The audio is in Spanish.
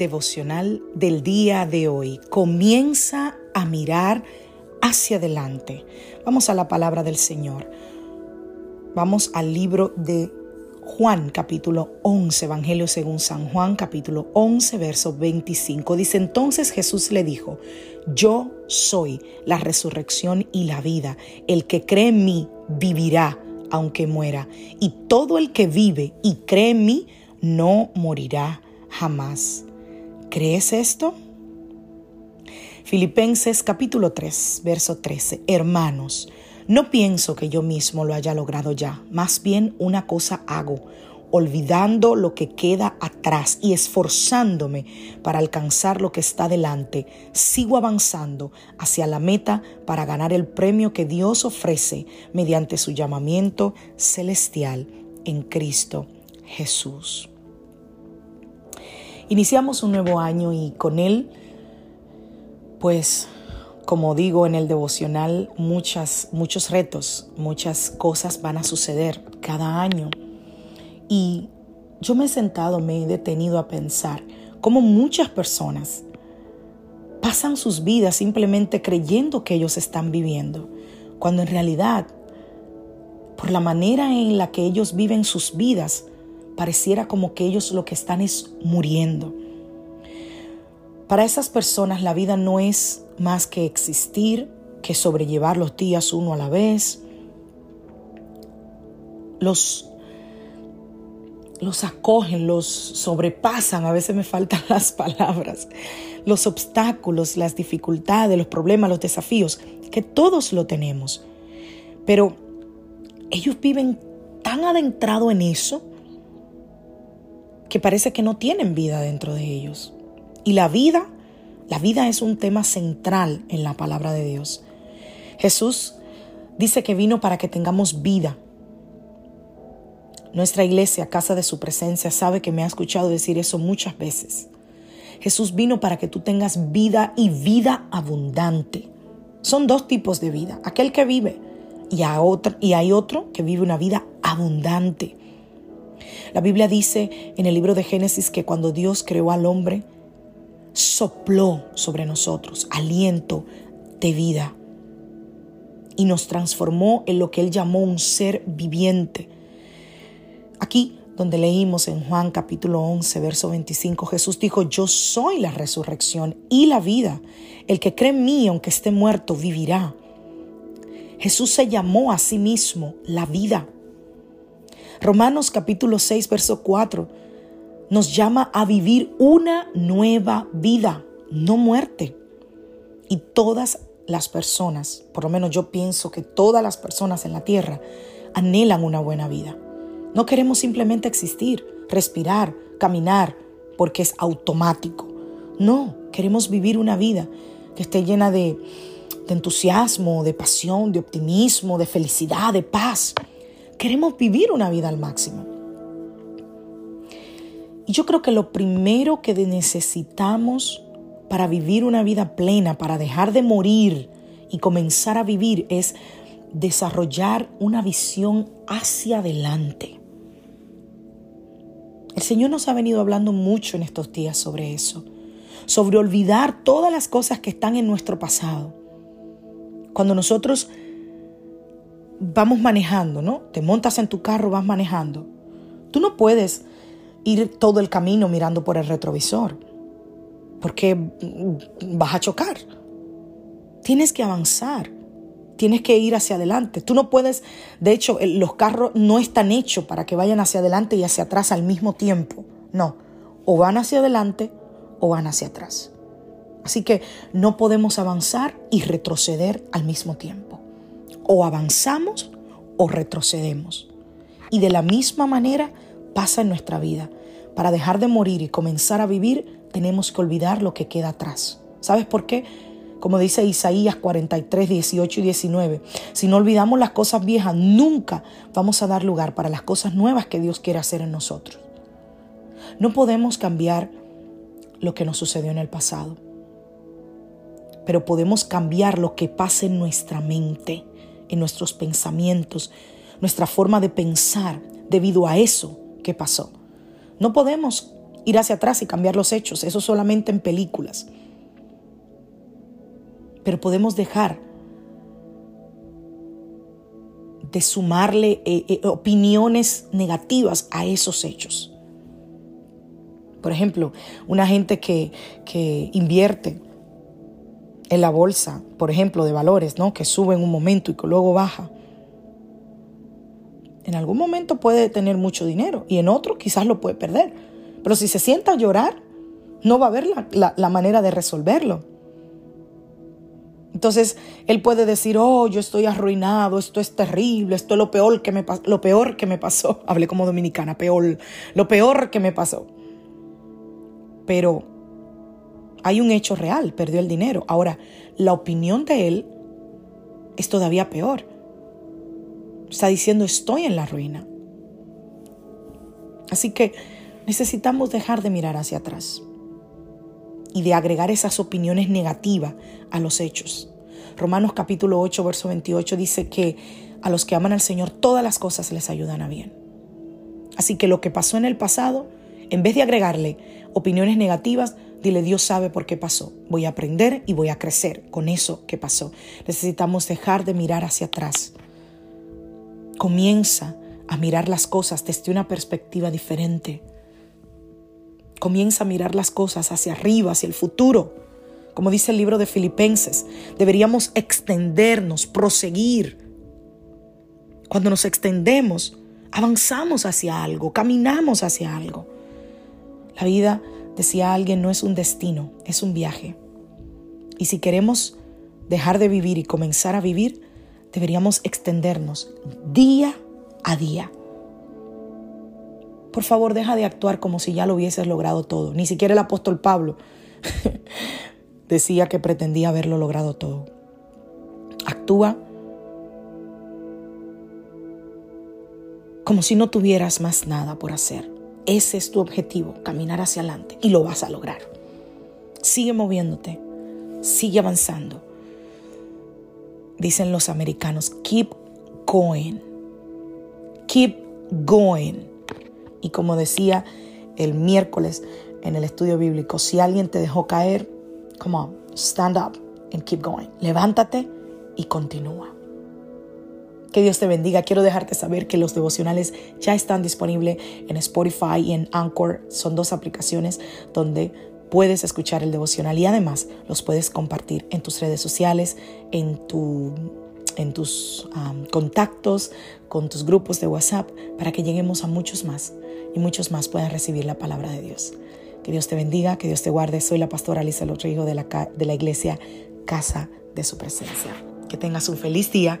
Devocional del día de hoy. Comienza a mirar hacia adelante. Vamos a la palabra del Señor. Vamos al libro de Juan capítulo 11, Evangelio según San Juan capítulo 11, verso 25. Dice entonces Jesús le dijo, yo soy la resurrección y la vida. El que cree en mí vivirá aunque muera. Y todo el que vive y cree en mí no morirá jamás. ¿Crees esto? Filipenses capítulo 3, verso 13. Hermanos, no pienso que yo mismo lo haya logrado ya, más bien una cosa hago, olvidando lo que queda atrás y esforzándome para alcanzar lo que está delante, sigo avanzando hacia la meta para ganar el premio que Dios ofrece mediante su llamamiento celestial en Cristo Jesús. Iniciamos un nuevo año y con él, pues, como digo en el devocional, muchas, muchos retos, muchas cosas van a suceder cada año. Y yo me he sentado, me he detenido a pensar cómo muchas personas pasan sus vidas simplemente creyendo que ellos están viviendo, cuando en realidad, por la manera en la que ellos viven sus vidas, pareciera como que ellos lo que están es muriendo. Para esas personas la vida no es más que existir, que sobrellevar los días uno a la vez. Los, los acogen, los sobrepasan, a veces me faltan las palabras, los obstáculos, las dificultades, los problemas, los desafíos, que todos lo tenemos. Pero ellos viven tan adentrado en eso que parece que no tienen vida dentro de ellos. Y la vida, la vida es un tema central en la palabra de Dios. Jesús dice que vino para que tengamos vida. Nuestra iglesia, casa de su presencia, sabe que me ha escuchado decir eso muchas veces. Jesús vino para que tú tengas vida y vida abundante. Son dos tipos de vida. Aquel que vive y, a otro, y hay otro que vive una vida abundante. La Biblia dice en el libro de Génesis que cuando Dios creó al hombre, sopló sobre nosotros aliento de vida y nos transformó en lo que él llamó un ser viviente. Aquí donde leímos en Juan capítulo 11, verso 25, Jesús dijo, yo soy la resurrección y la vida. El que cree en mí, aunque esté muerto, vivirá. Jesús se llamó a sí mismo la vida. Romanos capítulo 6, verso 4 nos llama a vivir una nueva vida, no muerte. Y todas las personas, por lo menos yo pienso que todas las personas en la tierra anhelan una buena vida. No queremos simplemente existir, respirar, caminar, porque es automático. No, queremos vivir una vida que esté llena de, de entusiasmo, de pasión, de optimismo, de felicidad, de paz. Queremos vivir una vida al máximo. Y yo creo que lo primero que necesitamos para vivir una vida plena, para dejar de morir y comenzar a vivir es desarrollar una visión hacia adelante. El Señor nos ha venido hablando mucho en estos días sobre eso, sobre olvidar todas las cosas que están en nuestro pasado. Cuando nosotros vamos manejando, ¿no? Te montas en tu carro, vas manejando. Tú no puedes ir todo el camino mirando por el retrovisor, porque vas a chocar. Tienes que avanzar, tienes que ir hacia adelante. Tú no puedes, de hecho, los carros no están hechos para que vayan hacia adelante y hacia atrás al mismo tiempo. No, o van hacia adelante o van hacia atrás. Así que no podemos avanzar y retroceder al mismo tiempo. O avanzamos o retrocedemos. Y de la misma manera pasa en nuestra vida. Para dejar de morir y comenzar a vivir, tenemos que olvidar lo que queda atrás. ¿Sabes por qué? Como dice Isaías 43, 18 y 19, si no olvidamos las cosas viejas, nunca vamos a dar lugar para las cosas nuevas que Dios quiere hacer en nosotros. No podemos cambiar lo que nos sucedió en el pasado, pero podemos cambiar lo que pasa en nuestra mente, en nuestros pensamientos, nuestra forma de pensar debido a eso que pasó. No podemos ir hacia atrás y cambiar los hechos, eso solamente en películas. Pero podemos dejar de sumarle eh, eh, opiniones negativas a esos hechos. Por ejemplo, una gente que, que invierte en la bolsa, por ejemplo, de valores, ¿no? Que sube en un momento y que luego baja. En algún momento puede tener mucho dinero y en otro quizás lo puede perder. Pero si se sienta a llorar, no va a haber la, manera de resolverlo. Entonces él puede decir, oh, yo estoy arruinado, esto es terrible, esto es lo peor que me, lo peor que me pasó. Hablé como dominicana, peor, lo peor que me pasó. Pero hay un hecho real, perdió el dinero. Ahora, la opinión de él es todavía peor. Está diciendo, estoy en la ruina. Así que necesitamos dejar de mirar hacia atrás y de agregar esas opiniones negativas a los hechos. Romanos capítulo 8, verso 28 dice que a los que aman al Señor todas las cosas les ayudan a bien. Así que lo que pasó en el pasado, en vez de agregarle opiniones negativas, dile Dios sabe por qué pasó. Voy a aprender y voy a crecer con eso que pasó. Necesitamos dejar de mirar hacia atrás Comienza a mirar las cosas desde una perspectiva diferente. Comienza a mirar las cosas hacia arriba, hacia el futuro. Como dice el libro de Filipenses, deberíamos extendernos, proseguir. Cuando nos extendemos, avanzamos hacia algo, caminamos hacia algo. La vida, decía alguien, no es un destino, es un viaje. Y si queremos dejar de vivir y comenzar a vivir, deberíamos extendernos día a día. Por favor, deja de actuar como si ya lo hubieses logrado todo. Ni siquiera el apóstol Pablo decía que pretendía haberlo logrado todo. Actúa como si no tuvieras más nada por hacer. Ese es tu objetivo, caminar hacia adelante y lo vas a lograr. Sigue moviéndote, sigue avanzando dicen los americanos, keep going. Keep going. Y como decía el miércoles en el estudio bíblico, si alguien te dejó caer, come on, stand up and keep going. Levántate y continúa. Que Dios te bendiga. Quiero dejarte saber que los devocionales ya están disponibles en Spotify y en Anchor. Son dos aplicaciones donde puedes escuchar el devocional y además los puedes compartir en tus redes sociales, en, tu, en tus contactos, con tus grupos de WhatsApp, para que lleguemos a muchos más y muchos más puedan recibir la palabra de Dios. Que Dios te bendiga, que Dios te guarde. Soy la pastora Lisa Rodrigo de la, de la iglesia Casa de Su Presencia. Que tengas un feliz día,